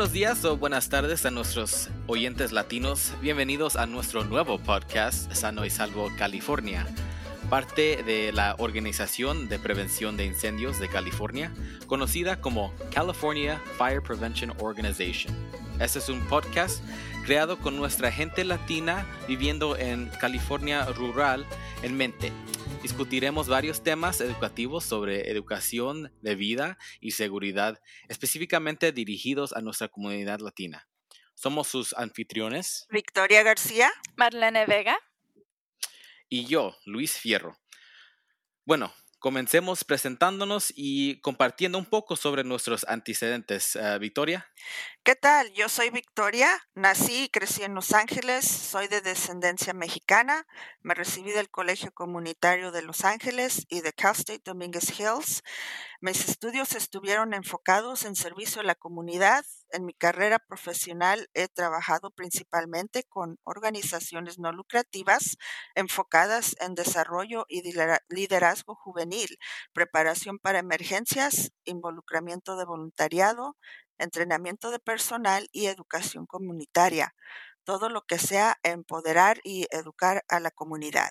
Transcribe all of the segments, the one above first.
Buenos días o buenas tardes a nuestros oyentes latinos. Bienvenidos a nuestro nuevo podcast Sano y Salvo California, parte de la Organización de Prevención de Incendios de California, conocida como California Fire Prevention Organization. Este es un podcast creado con nuestra gente latina viviendo en California rural en mente discutiremos varios temas educativos sobre educación de vida y seguridad, específicamente dirigidos a nuestra comunidad latina. Somos sus anfitriones. Victoria García. Marlene Vega. Y yo, Luis Fierro. Bueno, Comencemos presentándonos y compartiendo un poco sobre nuestros antecedentes. Uh, Victoria. ¿Qué tal? Yo soy Victoria, nací y crecí en Los Ángeles, soy de descendencia mexicana, me recibí del Colegio Comunitario de Los Ángeles y de Cal State Dominguez Hills. Mis estudios estuvieron enfocados en servicio a la comunidad. En mi carrera profesional he trabajado principalmente con organizaciones no lucrativas enfocadas en desarrollo y liderazgo juvenil, preparación para emergencias, involucramiento de voluntariado, entrenamiento de personal y educación comunitaria. Todo lo que sea empoderar y educar a la comunidad.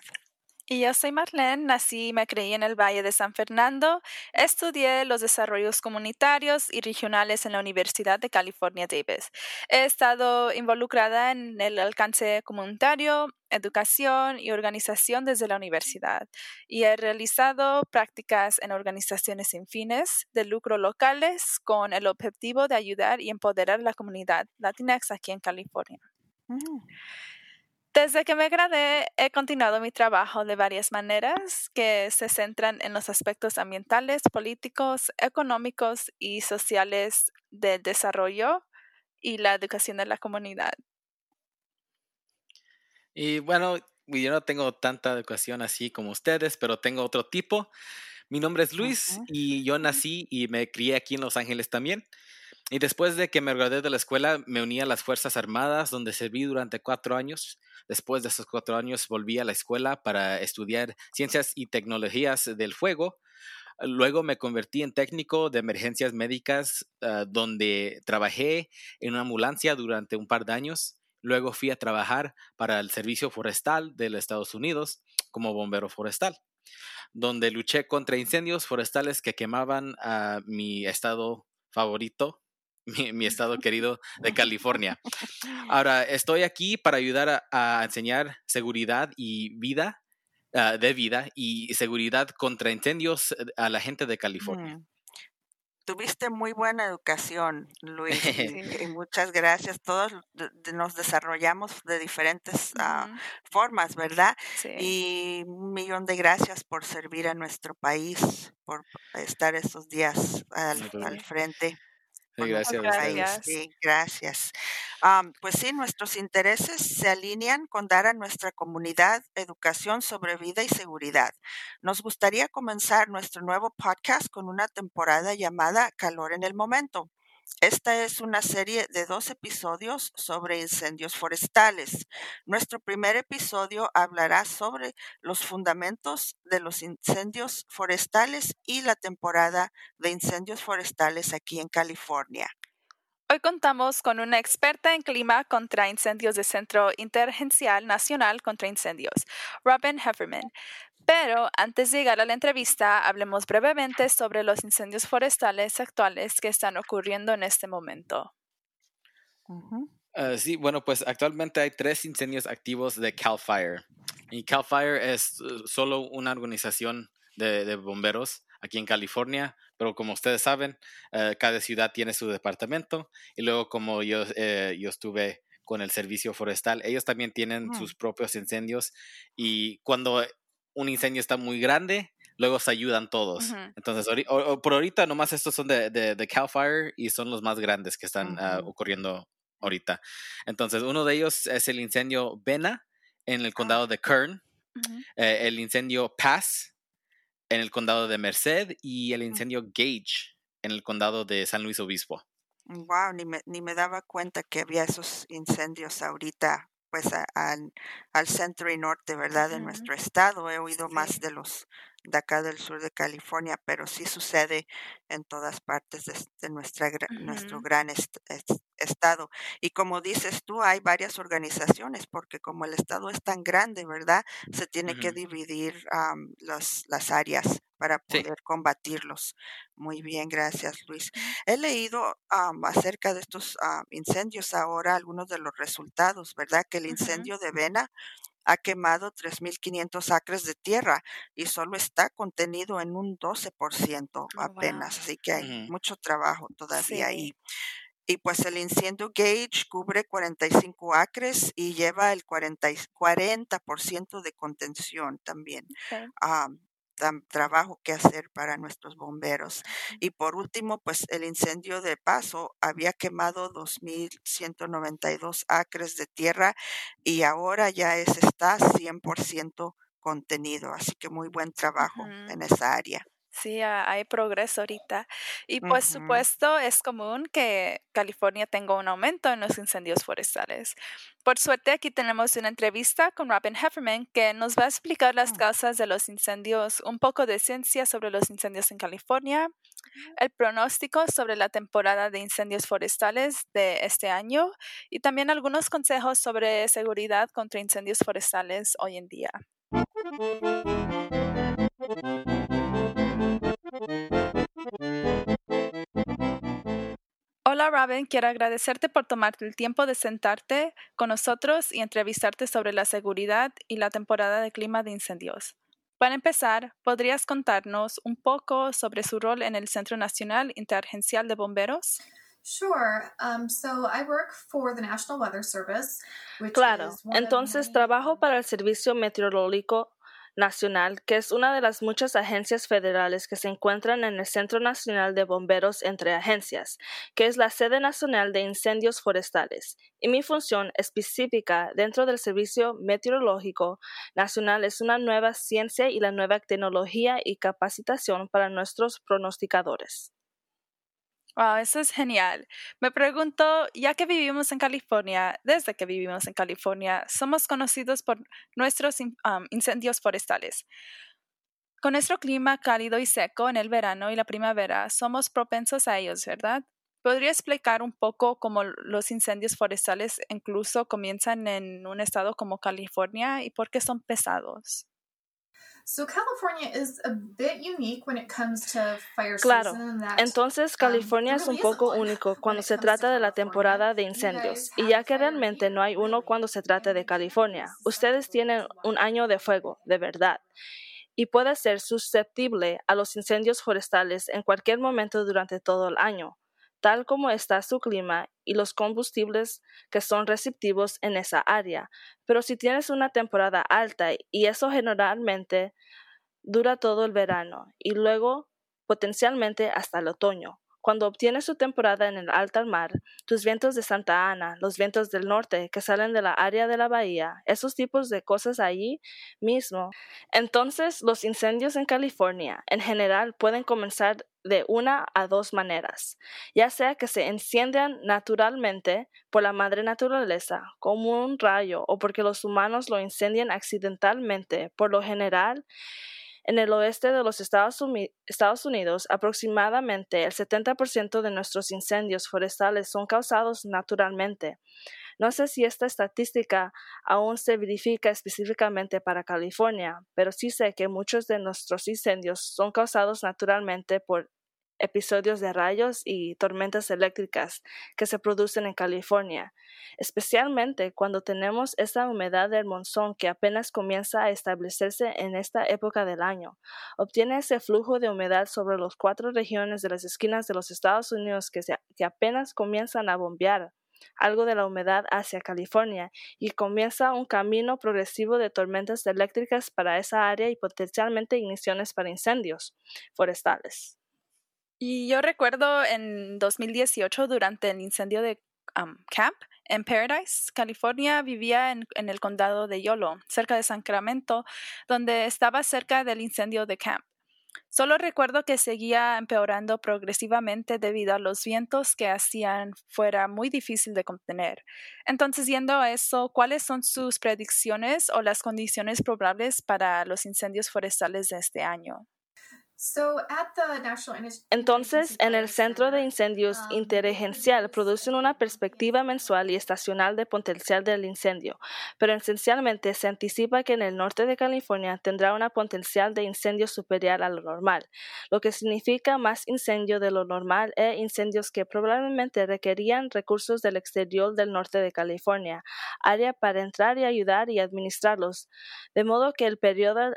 Y yo soy Marlene, nací y me creí en el Valle de San Fernando. Estudié los desarrollos comunitarios y regionales en la Universidad de California Davis. He estado involucrada en el alcance comunitario, educación y organización desde la universidad y he realizado prácticas en organizaciones sin fines de lucro locales con el objetivo de ayudar y empoderar a la comunidad latinx aquí en California. Mm. Desde que me gradué, he continuado mi trabajo de varias maneras que se centran en los aspectos ambientales, políticos, económicos y sociales del desarrollo y la educación de la comunidad. Y bueno, yo no tengo tanta educación así como ustedes, pero tengo otro tipo. Mi nombre es Luis y yo nací y me crié aquí en Los Ángeles también. Y después de que me gradué de la escuela, me uní a las Fuerzas Armadas, donde serví durante cuatro años. Después de esos cuatro años, volví a la escuela para estudiar ciencias y tecnologías del fuego. Luego me convertí en técnico de emergencias médicas, ah, donde trabajé en una ambulancia durante un par de años. Luego fui a trabajar para el Servicio Forestal de los Estados Unidos como bombero forestal, donde luché contra incendios forestales que quemaban a mi estado favorito, mi, estado querido de California. Ahora, estoy aquí para ayudar a, enseñar seguridad y vida, ah, de vida y seguridad contra incendios eh, a la gente de California. Mm. Tuviste muy buena educación, Luis, y, muchas gracias. Todos nos desarrollamos de diferentes ah, formas, ¿verdad? Y un millón de gracias por servir a nuestro país, por estar estos días al frente gracias. Sí, gracias. pues sí, nuestros intereses se alinean con dar a nuestra comunidad educación sobre vida y seguridad. Nos gustaría comenzar nuestro nuevo podcast con una temporada llamada Calor en el Momento. Esta es una serie de dos episodios sobre incendios forestales. Nuestro primer episodio hablará sobre los fundamentos de los incendios forestales y la temporada de incendios forestales aquí en California. Hoy contamos con una experta en clima contra incendios del Centro Interagencial Nacional contra Incendios, Robin Hefferman. Pero antes de llegar a la entrevista, hablemos brevemente sobre los incendios forestales actuales que están ocurriendo en este momento. Ah, sí, bueno, pues actualmente hay tres incendios activos de Cal Fire. Y Cal Fire es uh, solo una organización de bomberos aquí en California, pero como ustedes saben, eh, cada ciudad tiene su departamento y luego como yo, eh, yo estuve con el servicio forestal, ellos también tienen sus propios incendios y cuando un incendio está muy grande, luego se ayudan todos. Entonces, por ahorita nomás estos son de, de, Cal Fire y son los más grandes que están ah, ocurriendo ahorita. Entonces, uno de ellos es el incendio Vena en el condado de Kern eh, el incendio Pass en el condado de Merced y el incendio Gage en el condado de San Luis Obispo. Wow, ni me, ni me daba cuenta que había esos incendios ahorita, pues al, al centro y norte, ¿verdad? De nuestro estado. He oído más de los de acá del sur de California, pero sí sucede en todas partes de, nuestra, nuestro gran estado. Y como dices tú, hay varias organizaciones, porque como el estado es tan grande, ¿verdad? Se tiene que dividir las áreas para poder combatirlos. Muy bien, gracias Luis. He leído acerca de estos incendios ahora, algunos de los resultados, ¿verdad? Que el incendio de Vena ha quemado 3.500 acres de tierra y solo está contenido en un 12% apenas, así que hay mucho trabajo todavía ahí. Y pues el incendio Gage cubre 45 acres y lleva el 40, 40% de contención también trabajo que hacer para nuestros bomberos. Y por último, pues el incendio de Paso había quemado 2.192 acres de tierra y ahora ya es, está 100% contenido. Así que muy buen trabajo en esa área. Sí, hay progreso ahorita. Y por supuesto es común que California tenga un aumento en los incendios forestales. Por suerte aquí tenemos una entrevista con Robin Hefferman que nos va a explicar las mm. causas de los incendios, un poco de ciencia sobre los incendios en California, el pronóstico sobre la temporada de incendios forestales de este año y también algunos consejos sobre seguridad contra incendios forestales hoy en día. Hola Robin, quiero agradecerte por tomarte el tiempo de sentarte con nosotros y entrevistarte sobre la seguridad y la temporada de clima de incendios. Para empezar, ¿podrías contarnos un poco sobre su rol en el Centro Nacional Interagencial de Bomberos? Um, claro, entonces trabajo para el Servicio Meteorológico Nacional, que es una de las muchas agencias federales que se encuentran en el Centro Nacional de Bomberos entre Agencias, que es la sede nacional de incendios forestales. Y mi función específica dentro del Servicio Meteorológico Nacional es una nueva ciencia y la nueva tecnología y capacitación para nuestros pronosticadores. Wow, eso es genial. Me pregunto, ya que vivimos en California, desde que vivimos en California, somos conocidos por nuestros incendios forestales. Con nuestro clima cálido y seco en el verano y la primavera, somos propensos a ellos, ¿verdad? ¿Podría explicar un poco cómo los incendios forestales incluso comienzan en un estado como California y por qué son pesados? Claro, entonces California es un poco único cuando se trata de la temporada de incendios, y ya que realmente no hay uno cuando se trata de California, ustedes tienen un año de fuego, de verdad y puede ser susceptible a los incendios forestales en cualquier momento durante todo el año tal como está su clima y los combustibles que son receptivos en esa área. Pero si tienes una temporada alta y eso generalmente dura todo el verano y luego potencialmente hasta el otoño. Cuando obtienes su temporada en el alta mar, tus vientos de Santa Ana, los vientos del norte que salen de la área de la bahía, esos tipos de cosas allí mismo. Entonces, los incendios en California en general pueden comenzar de una a dos maneras, ya sea que se enciendan naturalmente por la madre naturaleza, como un rayo, o porque los humanos lo incendian accidentalmente, por lo general, en el oeste de los Estados, Unidos, aproximadamente el 70% de nuestros incendios forestales son causados naturalmente. No sé si esta estadística aún se verifica específicamente para California, pero sí sé que muchos de nuestros incendios son causados naturalmente por episodios de rayos y tormentas eléctricas que se producen en California, especialmente cuando tenemos esa humedad del monzón que apenas comienza a establecerse en esta época del año. Obtiene ese flujo de humedad sobre las cuatro regiones de las esquinas de los Estados Unidos que, apenas comienzan a bombear algo de la humedad hacia California y comienza un camino progresivo de tormentas eléctricas para esa área y potencialmente igniciones para incendios forestales. Y yo recuerdo en 2018, durante el incendio de Camp En Paradise, California, vivía en, el condado de Yolo, cerca de Sacramento, donde estaba cerca del incendio de Camp. Solo recuerdo que seguía empeorando progresivamente debido a los vientos que hacían fuera muy difícil de contener. Entonces, yendo a eso, ¿cuáles son sus predicciones o las condiciones probables para los incendios forestales de este año? Entonces, en el Centro de Incendios um, Interagencial producen una perspectiva mensual y estacional de potencial del incendio, pero esencialmente se anticipa que en el norte de California tendrá una potencial de incendio superior a lo normal, lo que significa más incendio de lo normal e incendios que probablemente requerían recursos del exterior del norte de California, área para entrar y ayudar y administrarlos, de modo que el periodo,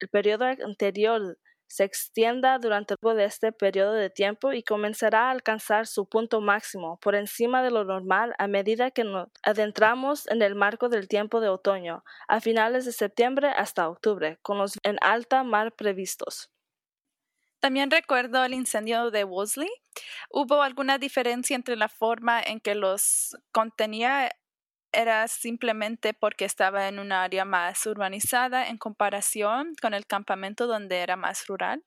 el periodo anterior se extienda durante todo este periodo de tiempo y comenzará a alcanzar su punto máximo por encima de lo normal a medida que nos adentramos en el marco del tiempo de otoño, a finales de septiembre hasta octubre, con los en alta mar previstos. También recuerdo el incendio de Wolseley. ¿Hubo alguna diferencia entre la forma en que los contenía era simplemente porque estaba en un área más urbanizada en comparación con el campamento donde era más rural?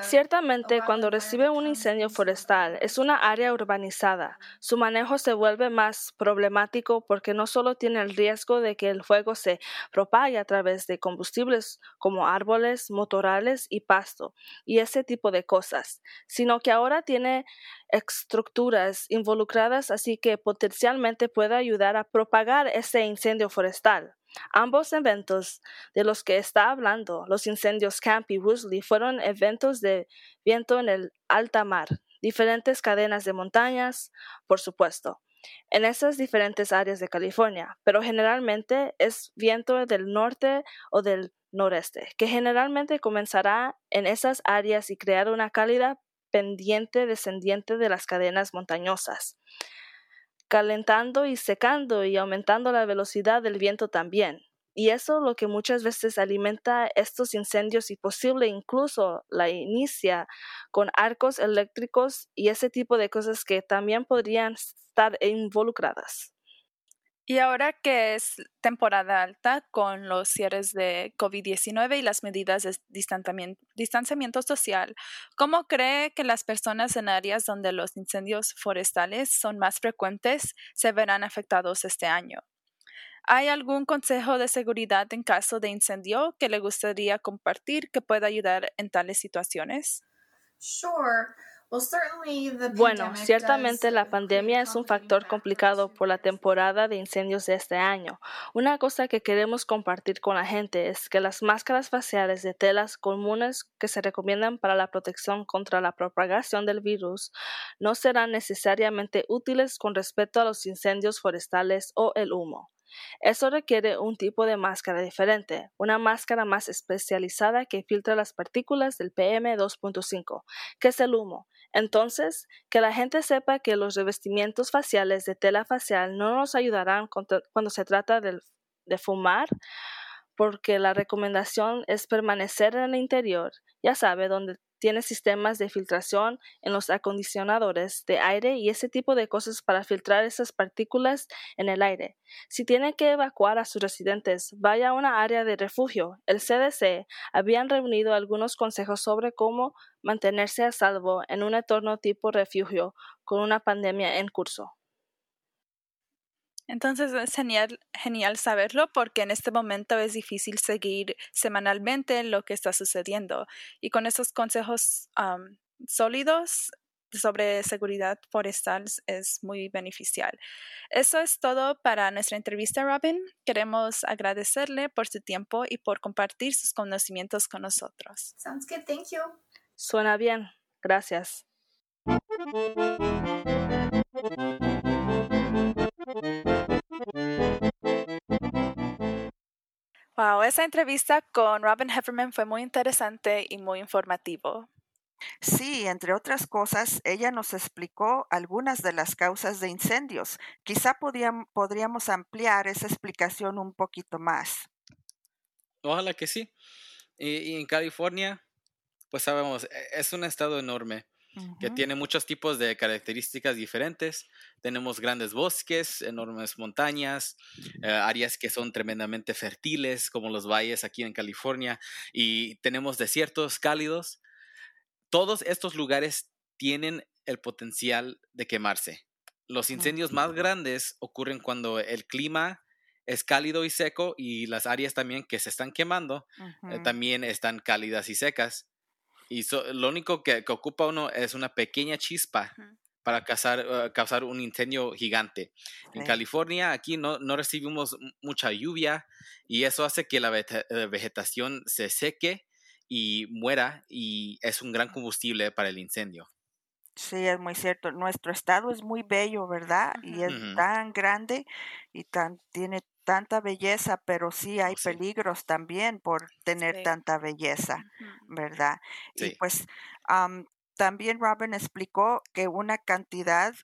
Ciertamente, cuando recibe un incendio forestal, es una área urbanizada. Su manejo se vuelve más problemático porque no solo tiene el riesgo de que el fuego se propague a través de combustibles como árboles, motorales y pasto, y ese tipo de cosas, sino que ahora tiene estructuras involucradas así que potencialmente puede ayudar a propagar ese incendio forestal. Ambos eventos de los que está hablando, los incendios Camp y Woosley, fueron eventos de viento en el alta mar, diferentes cadenas de montañas, por supuesto, en esas diferentes áreas de California, pero generalmente es viento del norte o del noreste, que generalmente comenzará en esas áreas y crear una cálida pendiente descendiente de las cadenas montañosas calentando y secando y aumentando la velocidad del viento también. Y eso lo que muchas veces alimenta estos incendios y posible incluso la inicia con arcos eléctricos y ese tipo de cosas que también podrían estar involucradas. Y ahora que es temporada alta con los cierres de COVID-19 y las medidas de distanciamiento, social, ¿cómo cree que las personas en áreas donde los incendios forestales son más frecuentes se verán afectados este año? ¿Hay algún consejo de seguridad en caso de incendio que le gustaría compartir que pueda ayudar en tales situaciones? Sure. Bueno, ciertamente la pandemia es un factor complicado por la temporada de incendios de este año. Una cosa que queremos compartir con la gente es que las máscaras faciales de telas comunes que se recomiendan para la protección contra la propagación del virus no serán necesariamente útiles con respecto a los incendios forestales o el humo. Eso requiere un tipo de máscara diferente, una máscara más especializada que filtra las partículas del PM2.5, que es el humo. Entonces, que la gente sepa que los revestimientos faciales de tela facial no nos ayudarán cuando se trata de, fumar, porque la recomendación es permanecer en el interior, ya sabe, donde tiene sistemas de filtración en los acondicionadores de aire y ese tipo de cosas para filtrar esas partículas en el aire. Si tiene que evacuar a sus residentes, vaya a una área de refugio. El CDC habían reunido algunos consejos sobre cómo mantenerse a salvo en un entorno tipo refugio con una pandemia en curso. Entonces es genial, genial saberlo porque en este momento es difícil seguir semanalmente lo que está sucediendo. Y con esos consejos sólidos sobre seguridad forestal es muy beneficial. Eso es todo para nuestra entrevista, Robin. Queremos agradecerle por su tiempo y por compartir sus conocimientos con nosotros. Sounds good. Thank you. Suena bien. Gracias. Wow, esa entrevista con Robin Hefferman fue muy interesante y muy informativo. Sí, entre otras cosas, ella nos explicó algunas de las causas de incendios. Quizá podríamos ampliar esa explicación un poquito más. Ojalá que sí. Y, en California, pues sabemos, e, es un estado enorme. Que tiene muchos tipos de características diferentes. Tenemos grandes bosques, enormes montañas, eh, áreas que son tremendamente fértiles, como los valles aquí en California, y tenemos desiertos cálidos. Todos estos lugares tienen el potencial de quemarse. Los incendios más grandes ocurren cuando el clima es cálido y seco y las áreas también que se están quemando eh, también están cálidas y secas. Y lo único que, ocupa uno es una pequeña chispa para causar, eh, causar un incendio gigante. En California, aquí no, no, recibimos mucha lluvia y eso hace que la eh, vegetación se seque y muera y es un gran combustible para el incendio. Sí, es muy cierto. Nuestro estado es muy bello, ¿verdad? Y es tan grande y tan, tiene tanta belleza, pero sí hay peligros también por tener tanta belleza, ¿verdad? Y pues también Robin explicó que una cantidad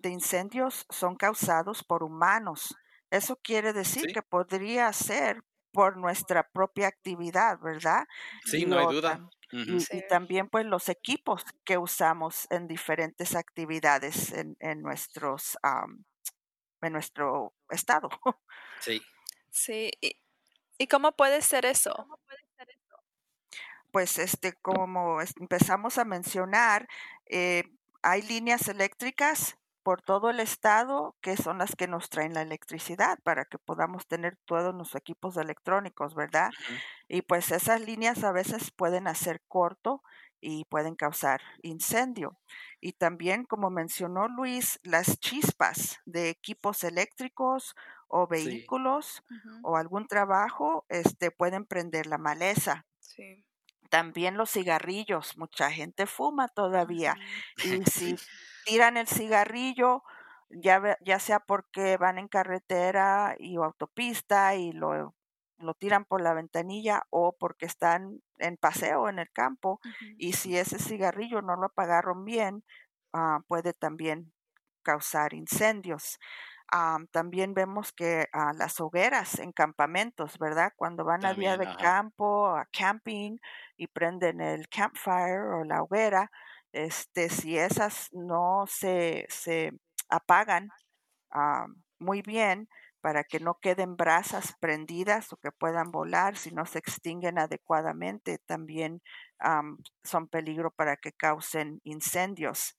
de incendios son causados por humanos. Eso quiere decir que podría ser por nuestra propia actividad, ¿verdad? Sí, no hay duda. Y, también pues los equipos que usamos en diferentes actividades en, en nuestros en nuestro estado. Sí. Sí. ¿Y, cómo puede ser eso? Pues este, como empezamos a mencionar, eh, hay líneas eléctricas por todo el estado, que son las que nos traen la electricidad para que podamos tener todos los equipos electrónicos, ¿verdad? Y pues esas líneas a veces pueden hacer corto y pueden causar incendio. Y también, como mencionó Luis, las chispas de equipos eléctricos o vehículos o algún trabajo este, pueden prender la maleza. También los cigarrillos, mucha gente fuma todavía. Y si tiran el cigarrillo, ya, ya sea porque van en carretera y autopista y lo, lo tiran por la ventanilla o porque están en paseo en el campo y si ese cigarrillo no lo apagaron bien, ah, puede también causar incendios. Ah, también vemos que ah, las hogueras en campamentos, ¿verdad? Cuando van a día de campo, a camping y prenden el campfire o la hoguera, este, si esas no se, se apagan muy bien para que no queden brasas prendidas o que puedan volar, si no se extinguen adecuadamente, también son peligro para que causen incendios.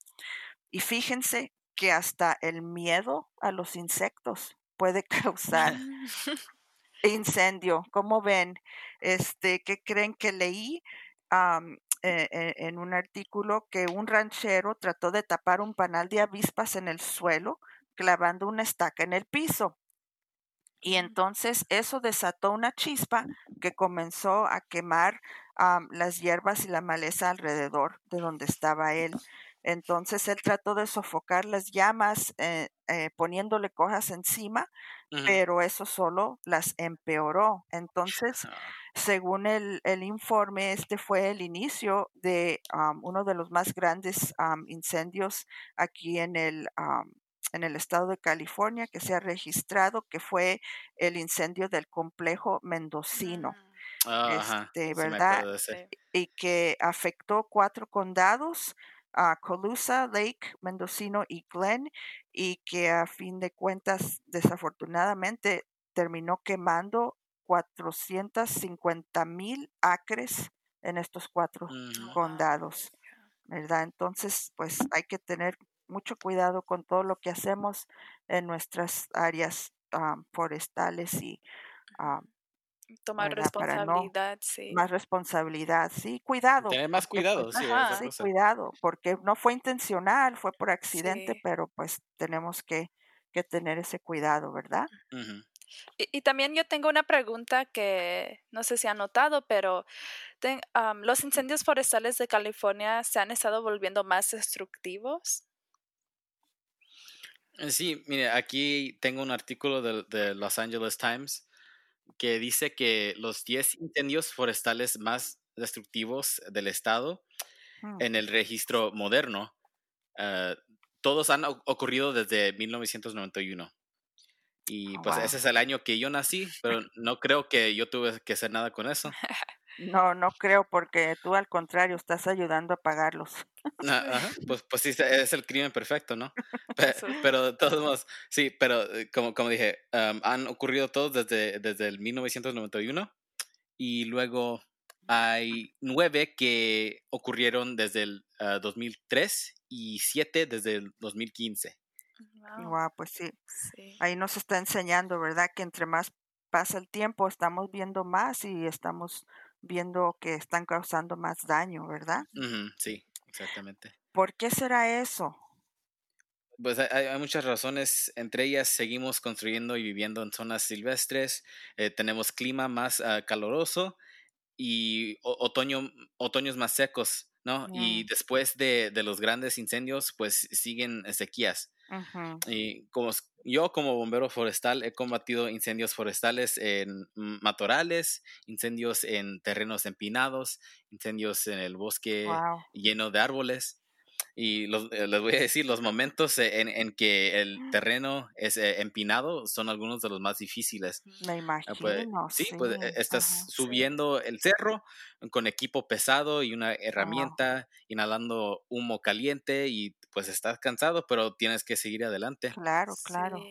Y fíjense que hasta el miedo a los insectos puede causar incendio. ¿Cómo ven? Este, ¿qué creen que leí? E, e, en un artículo que un ranchero trató de tapar un panal de avispas en el suelo clavando una estaca en el piso. Y entonces eso desató una chispa que comenzó a quemar las hierbas y la maleza alrededor de donde estaba él. Entonces él trató de sofocar las llamas eh, eh, poniéndole cosas encima, pero eso solo las empeoró. Entonces, según el, informe, este fue el inicio de uno de los más grandes incendios aquí en el, en el estado de California que se ha registrado, que fue el incendio del complejo mendocino. este, ¿verdad? Y que afectó cuatro condados a Colusa, Lake, Mendocino y Glen, y que a fin de cuentas, desafortunadamente, terminó quemando 450 mil acres en estos cuatro mm. condados, ¿verdad? Entonces, pues hay que tener mucho cuidado con todo lo que hacemos en nuestras áreas ah, forestales y ah, Tomar responsabilidad, sí. Más responsabilidad, sí, cuidado. Tener más cuidado, sí. sí cuidado, porque no fue intencional, fue por accidente, pero pues tenemos que, que, tener ese cuidado, ¿verdad? y, también yo tengo una pregunta que no sé si han notado, pero los incendios forestales de California se han estado volviendo más destructivos. Eh, sí, mire, aquí tengo un artículo de, de Los Angeles Times que dice que los 10 incendios forestales más destructivos del estado mm. en el registro moderno, uh, todos han ocurrido desde 1991. Y oh, pues ese es el año que yo nací, pero no creo que yo tuve que hacer nada con eso. No, no creo, porque tú al contrario estás ayudando a pagarlos. Ajá, pues, pues sí, es el crimen perfecto, ¿no? Pero, de todos modos, sí, pero eh, como, como dije, han ocurrido todos desde, desde el 1991 y luego hay nueve que ocurrieron desde el 2003 ah, y siete desde el 2015. Wow. pues sí. Ahí nos está enseñando, ¿verdad? Que entre más pasa el tiempo, estamos viendo más y estamos viendo que están causando más daño, ¿verdad? sí, exactamente. ¿Por qué será eso? Pues hay, muchas razones, entre ellas seguimos construyendo y viviendo en zonas silvestres, eh, tenemos clima más uh, caloroso y otoño, otoños más secos, ¿no? Y después de, de, los grandes incendios, pues siguen sequías. Y como yo como bombero forestal he combatido incendios forestales en matorrales, incendios en terrenos empinados, incendios en el bosque lleno de árboles. Y eh, les voy a decir, los momentos en, en que el terreno es eh, empinado son algunos de los más difíciles. Me ah, pues, imagino. sí, pues estás subiendo el cerro con equipo pesado y una herramienta, inhalando humo caliente y pues estás cansado, pero tienes que seguir adelante. Claro, claro.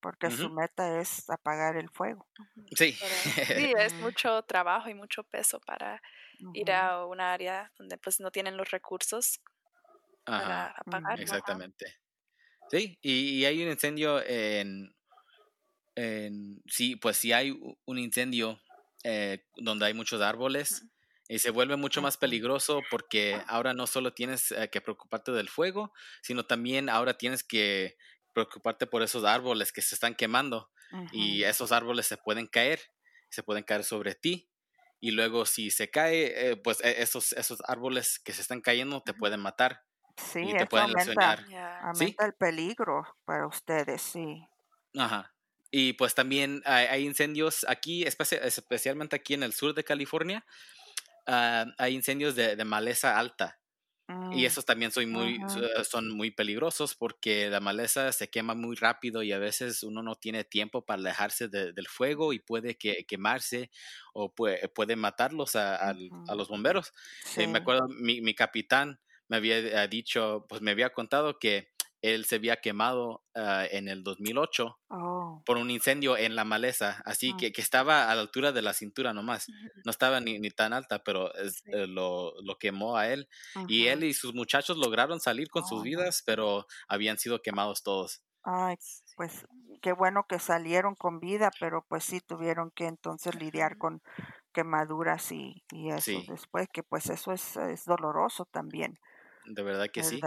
Porque su meta es apagar el fuego. Sí. sí, es mucho trabajo y mucho peso para ir a un área donde pues no tienen los recursos para apagar. Exactamente. Sí, y, hay un incendio en, en, sí, pues si hay un incendio eh, donde hay muchos árboles, y se vuelve mucho más peligroso porque ahora no solo tienes eh, que preocuparte del fuego, sino también ahora tienes que preocuparte por esos árboles que se están quemando y esos árboles se pueden caer, se pueden caer sobre ti y luego si se cae, eh, pues e, esos, esos árboles que se están cayendo te pueden matar. Sí, y te pueden aumenta, aumenta el peligro para ustedes, sí. Ajá. Y pues también hay, incendios aquí, especialmente aquí en el sur de California, ah, hay incendios de, maleza alta. Y mm, esos también son muy, son muy peligrosos porque la maleza se quema muy rápido y a veces uno no tiene tiempo para alejarse del fuego y puede que, quemarse o puede, puede matarlos a, los bomberos. Eh, me acuerdo, mi, mi capitán me había eh, dicho, pues me había contado que él se había quemado ah, en el 2008 por un incendio en la maleza, así ah. que, que, estaba a la altura de la cintura nomás, no estaba ni, ni tan alta, pero eh, lo, lo, quemó a él. Y él y sus muchachos lograron salir con sus oh, vidas, pero habían sido quemados todos. Ay, pues qué bueno que salieron con vida, pero pues sí tuvieron que entonces lidiar con quemaduras y, y eso después, que pues eso es, es doloroso también de verdad que sí.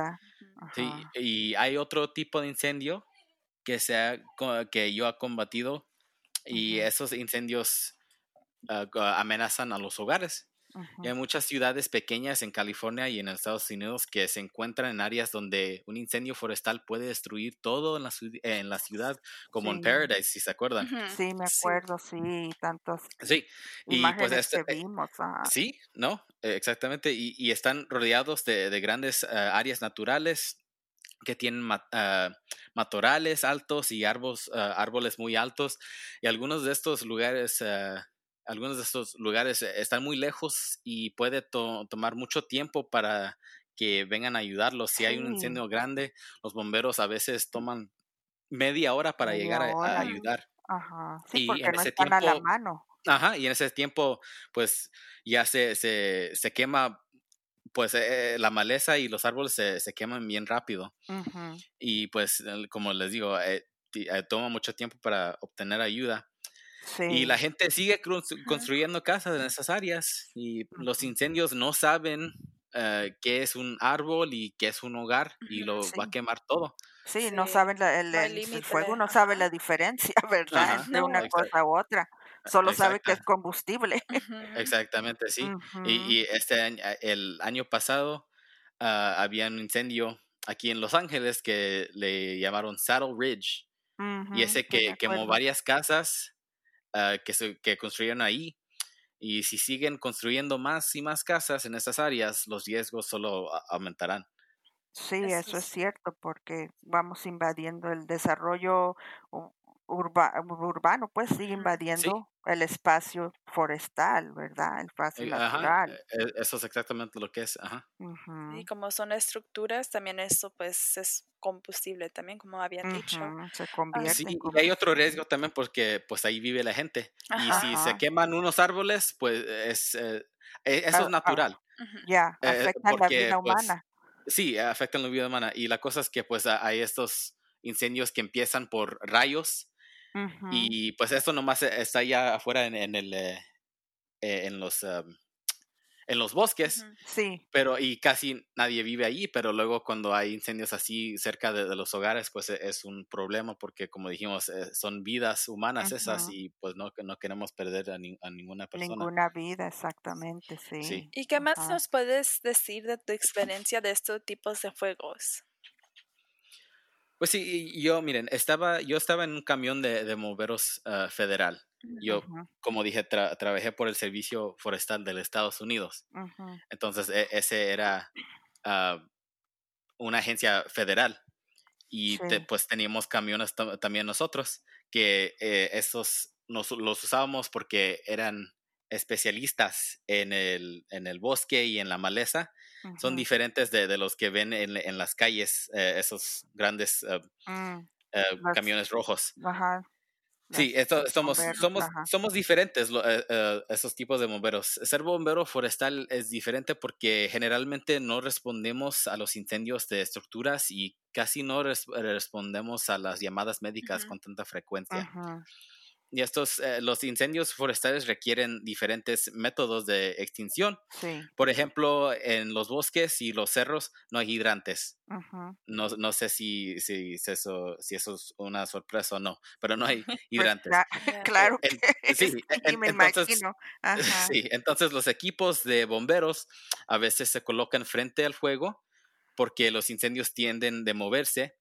Sí, y hay otro tipo de incendio que, sea, que yo he combatido y esos incendios ah, amenazan a los hogares. Y hay muchas ciudades pequeñas en California y en Estados Unidos que se encuentran en áreas donde un incendio forestal puede destruir todo en la, en la ciudad, como en Paradise, si se acuerdan. Sí, me acuerdo, sí, tantos sí. Y pues este, que vimos. Sí, ¿no? Exactamente, y, y están rodeados de, de grandes ah, áreas naturales que tienen ah, matorrales altos y árboles, ah, árboles muy altos, y algunos de estos lugares algunos de estos lugares eh, están muy lejos y puede tomar mucho tiempo para que vengan a ayudarlos. Si hay un incendio grande, los bomberos a veces toman media hora para llegar A, ayudar. Ajá. Sí, y porque en no ese están tiempo, a la mano. Ajá, y en ese tiempo, pues ya se, se, se quema pues eh, la maleza y los árboles se, se queman bien rápido. Y pues, como les digo, eh, toma mucho tiempo para obtener ayuda. Y la gente sigue construyendo casas en esas áreas y los incendios no saben eh, qué es un árbol y qué es un hogar y lo va a quemar todo. Sí, no saben el, fuego, no sabe la diferencia, ¿verdad? de una cosa u otra. Solo sabe que es combustible. Exactamente, sí. y, este año, el año pasado uh, había un incendio aquí en Los Ángeles que le llamaron Saddle Ridge. y ese que quemó varias casas Ah, que, se, que construyeron ahí. Y si siguen construyendo más y más casas en esas áreas, los riesgos solo aumentarán. Sí, eso es cierto, porque vamos invadiendo el desarrollo urbano, pues sigue invadiendo el espacio forestal, ¿verdad? El espacio natural. E, e, eso es exactamente lo que es. Ajá. Y como son estructuras, también eso pues es combustible también, como había dicho. Se convierte sí, y hay otro riesgo también porque pues ahí vive la gente. Y si se queman unos árboles, pues es, eh, e, eso es natural. Ya, eh, afecta la vida pues, humana. sí, afectan la vida humana. Y la cosa es que pues hay estos incendios que empiezan por rayos y pues esto nomás está allá afuera en, en el, eh, eh, en los, en los bosques. Sí. Pero, y casi nadie vive ahí, pero luego cuando hay incendios así cerca de, los hogares, pues e, es un problema porque como dijimos, eh, son vidas humanas esas y pues no, no queremos perder a, ninguna persona. Ninguna vida, exactamente, sí. ¿Y qué más nos puedes decir de tu experiencia de estos tipos de fuegos? Pues sí, yo, miren, estaba, yo estaba en un camión de, de bomberos ah, federal. Yo, como dije, trabajé por el Servicio Forestal de los Estados Unidos. Entonces, e, ese era ah, una agencia federal. Y pues teníamos camiones también nosotros, que eh, esos nos, los usábamos porque eran especialistas en el, en el bosque y en la maleza son diferentes de, de, los que ven en, en las calles, eh, esos grandes eh, mm, eh, camiones rojos. Ajá. Sí, esto, somos, somos, somos diferentes esos tipos de bomberos. Ser bombero forestal es diferente porque generalmente no respondemos a los incendios de estructuras y casi no respondemos a las llamadas médicas con tanta frecuencia. Y estos, eh, los incendios forestales requieren diferentes métodos de extinción. Por ejemplo, en los bosques y los cerros no hay hidrantes. no, no, sé si, si, eso, si eso es una sorpresa o no, pero no hay pues hidrantes. claro que sí, me entonces, imagino. Sí, entonces los equipos de bomberos a veces se colocan frente al fuego porque los incendios tienden de moverse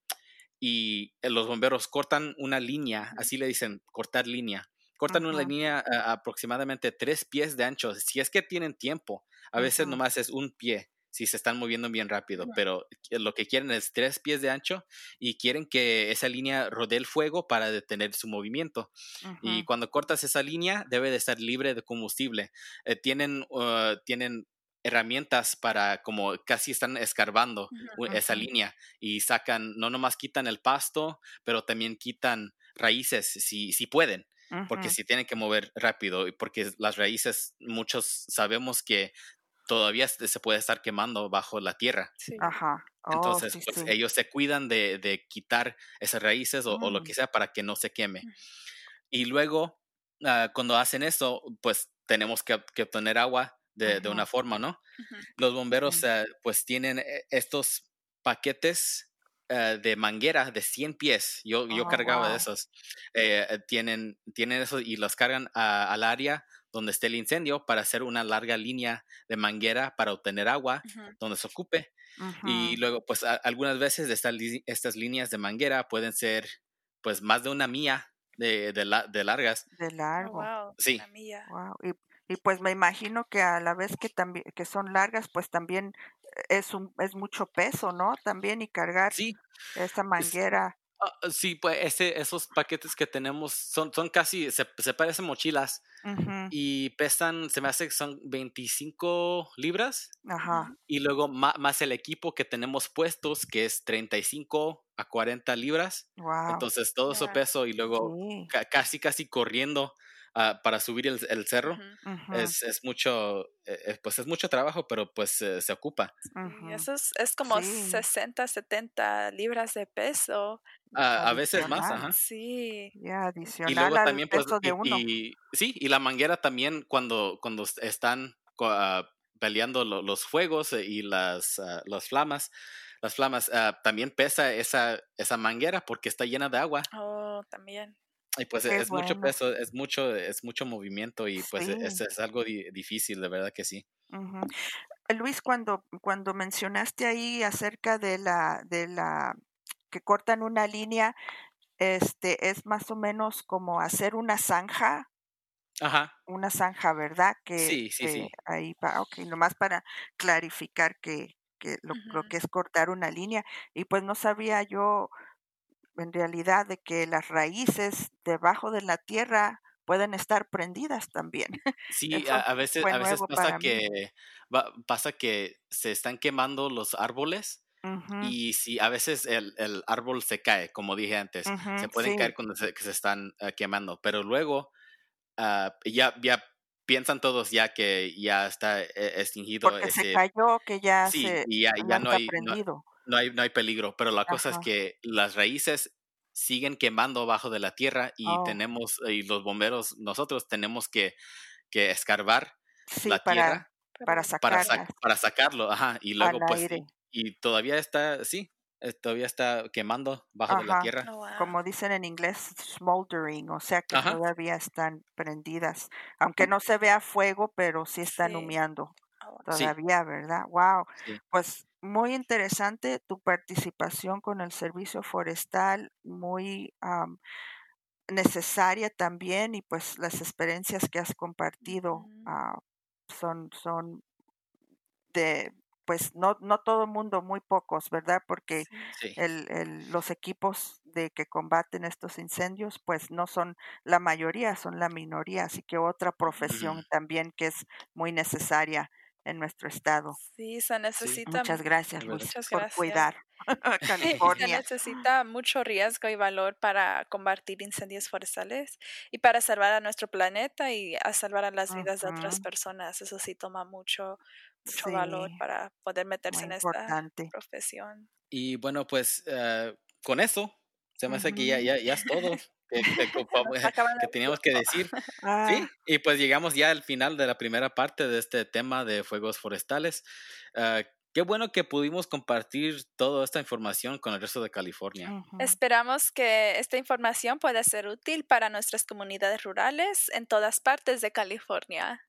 y eh, los bomberos cortan una línea, así le dicen, cortar línea. Cortan una línea aproximadamente tres pies de ancho, si es que tienen tiempo. A veces nomás es un pie, si se están moviendo bien rápido, pero lo que quieren es tres pies de ancho y quieren que esa línea rodee el fuego para detener su movimiento. Y cuando cortas esa línea, debe de estar libre de combustible. Eh, tienen, uh, tienen herramientas para como casi están escarbando esa línea y sacan, no nomás quitan el pasto, pero también quitan raíces si, si pueden, porque si tienen que mover rápido, porque las raíces, muchos sabemos que todavía se puede estar quemando bajo la tierra. Ajá. Oh, Entonces, pues, ellos se cuidan de, de quitar esas raíces o, lo mm. que sea para que no se queme. Y luego, ah, cuando hacen eso, pues tenemos que, que obtener agua de, una forma, ¿no? Los bomberos eh, pues tienen eh, estos paquetes eh, de manguera de 100 pies. Yo, yo oh, cargaba de esos. tienen, tienen eso y los cargan al área donde esté el incendio para hacer una larga línea de manguera para obtener agua donde se ocupe. Y luego, pues algunas veces estas, estas líneas de manguera pueden ser pues más de una milla de, de, de largas. De oh, largo. Sí. Wow y pues me imagino que a la vez que también que son largas pues también es un es mucho peso no también y cargar sí, esa manguera ah, sí pues ese, esos paquetes que tenemos son son casi se, se parecen mochilas y pesan se me hace que son 25 libras Ajá. y luego más, el equipo que tenemos puestos que es 35 a 40 libras wow. entonces todo su peso y luego casi casi corriendo Ah, para subir el, el cerro. Es, es, mucho, eh, eh, pues es mucho trabajo, pero pues se ocupa. eso es, es como 60, 70 libras de peso. Ah, a veces más, ajá. Sí. y luego también, pues, y, sí, y la manguera también cuando, cuando están uh, peleando los fuegos eh, y las, las flamas, las flamas, también pesa esa, esa manguera porque está llena de agua. Oh, también. Y pues es mucho peso, es mucho, es mucho movimiento y pues e, es, algo difícil, de verdad que sí. Luis, cuando, cuando mencionaste ahí acerca de la, de la que cortan una línea, este es más o menos como hacer una zanja. Ajá. Una zanja, ¿verdad? Que, sí, sí, sí. Ahí va, ok, nomás para clarificar que, que lo, lo, que es cortar una línea. Y pues no sabía yo en realidad de que las raíces debajo de la tierra pueden estar prendidas también. Sí, a, veces, a veces pasa que, pasa que se están quemando los árboles y si a veces el, el, árbol se cae, como dije antes, se pueden caer cuando se, se están ah, quemando, pero luego uh, ya, ya piensan todos ya que ya está eh, extinguido. Porque se cayó, que ya se ya, ya no, hay, no, hay, no hay peligro, pero la cosa es que las raíces siguen quemando abajo de la tierra y oh. tenemos, y los bomberos, nosotros tenemos que, que escarbar la tierra para, para, para, sacarlo, ajá, y luego pues, y, todavía está, sí, eh, todavía está quemando bajo de la tierra. Oh, Como dicen en inglés, smoldering, o sea que todavía están prendidas, aunque no se vea fuego, pero sí están humeando todavía, ¿verdad? Wow. Pues muy interesante tu participación con el servicio forestal, muy necesaria también y pues las experiencias que has compartido ah, son, son de, pues no, no todo el mundo, muy pocos, ¿verdad? Porque El, el, los equipos de que combaten estos incendios, pues no son la mayoría, son la minoría, así que otra profesión también que es muy necesaria en nuestro estado. Sí, se necesita. Muchas gracias, por cuidar California. Se necesita mucho riesgo y valor para combatir incendios forestales y para salvar a nuestro planeta y a salvar a las vidas de otras personas. Eso sí toma mucho, mucho valor para poder meterse en esta profesión. Y bueno, pues eh, con eso se me hace que ya, ya, ya es todo que, teníamos que decir. Sí, ah. y pues llegamos ya al final de la primera parte de este tema de fuegos forestales. Ah, qué bueno que pudimos compartir toda esta información con el resto de California. Esperamos que esta información pueda ser útil para nuestras comunidades rurales en todas partes de California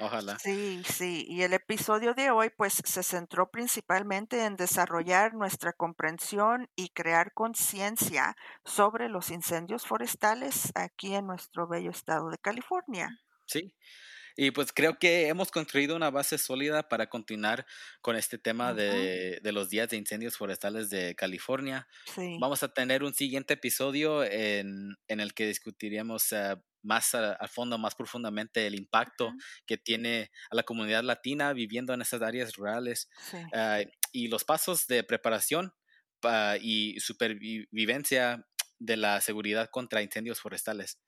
ojalá. Sí, sí. Y el episodio de hoy pues se centró principalmente en desarrollar nuestra comprensión y crear conciencia sobre los incendios forestales aquí en nuestro bello estado de California. Sí. Y pues creo que hemos construido una base sólida para continuar con este tema de, de, los días de incendios forestales de California. Sí. Vamos a tener un siguiente episodio en, en el que discutiremos uh, más a, fondo, más profundamente el impacto que tiene a la comunidad latina viviendo en esas áreas rurales ah, y los pasos de preparación y supervivencia de la seguridad contra incendios forestales.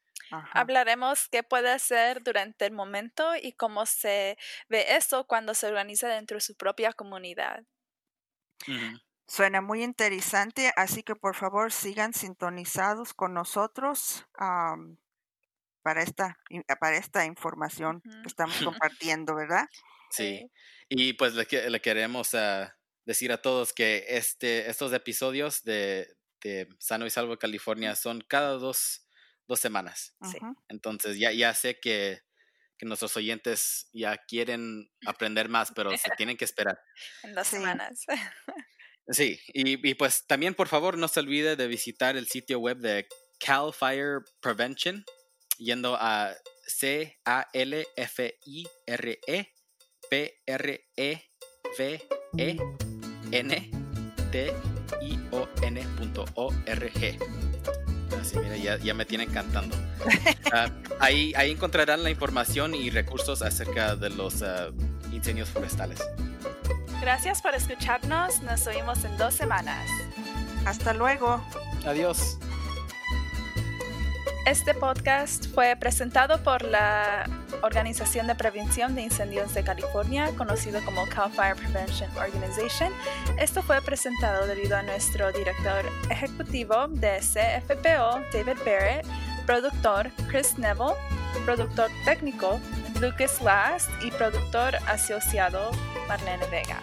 Hablaremos qué puede hacer durante el momento y cómo se ve eso cuando se organiza dentro de su propia comunidad. Suena muy interesante, así que por favor sigan sintonizados con nosotros para esta, para esta información que estamos compartiendo, ¿verdad? Sí, y pues le, le queremos ah, decir a todos que este, estos episodios de, de Sano y Salvo California son cada dos, dos semanas. Sí. Entonces ya, ya sé que, que, nuestros oyentes ya quieren aprender más, pero se tienen que esperar. En dos semanas. Sí, y, y, pues también por favor no se olvide de visitar el sitio web de Cal Fire Prevention yendo a C A L F I R E P R E V E N T I O N R G. Así, mira, ya, ya, me tienen cantando. Ah, ahí, ahí encontrarán la información y recursos acerca de los uh, incendios forestales. Gracias por escucharnos. Nos oímos en dos semanas. Hasta luego. Adiós. Este podcast fue presentado por la Organización de Prevención de Incendios de California, conocido como Cal Fire Prevention Organization. Esto fue presentado debido a nuestro director ejecutivo de CFPO, David Barrett, productor Chris Neville, productor técnico Lucas Last y productor asociado Marlene Vega.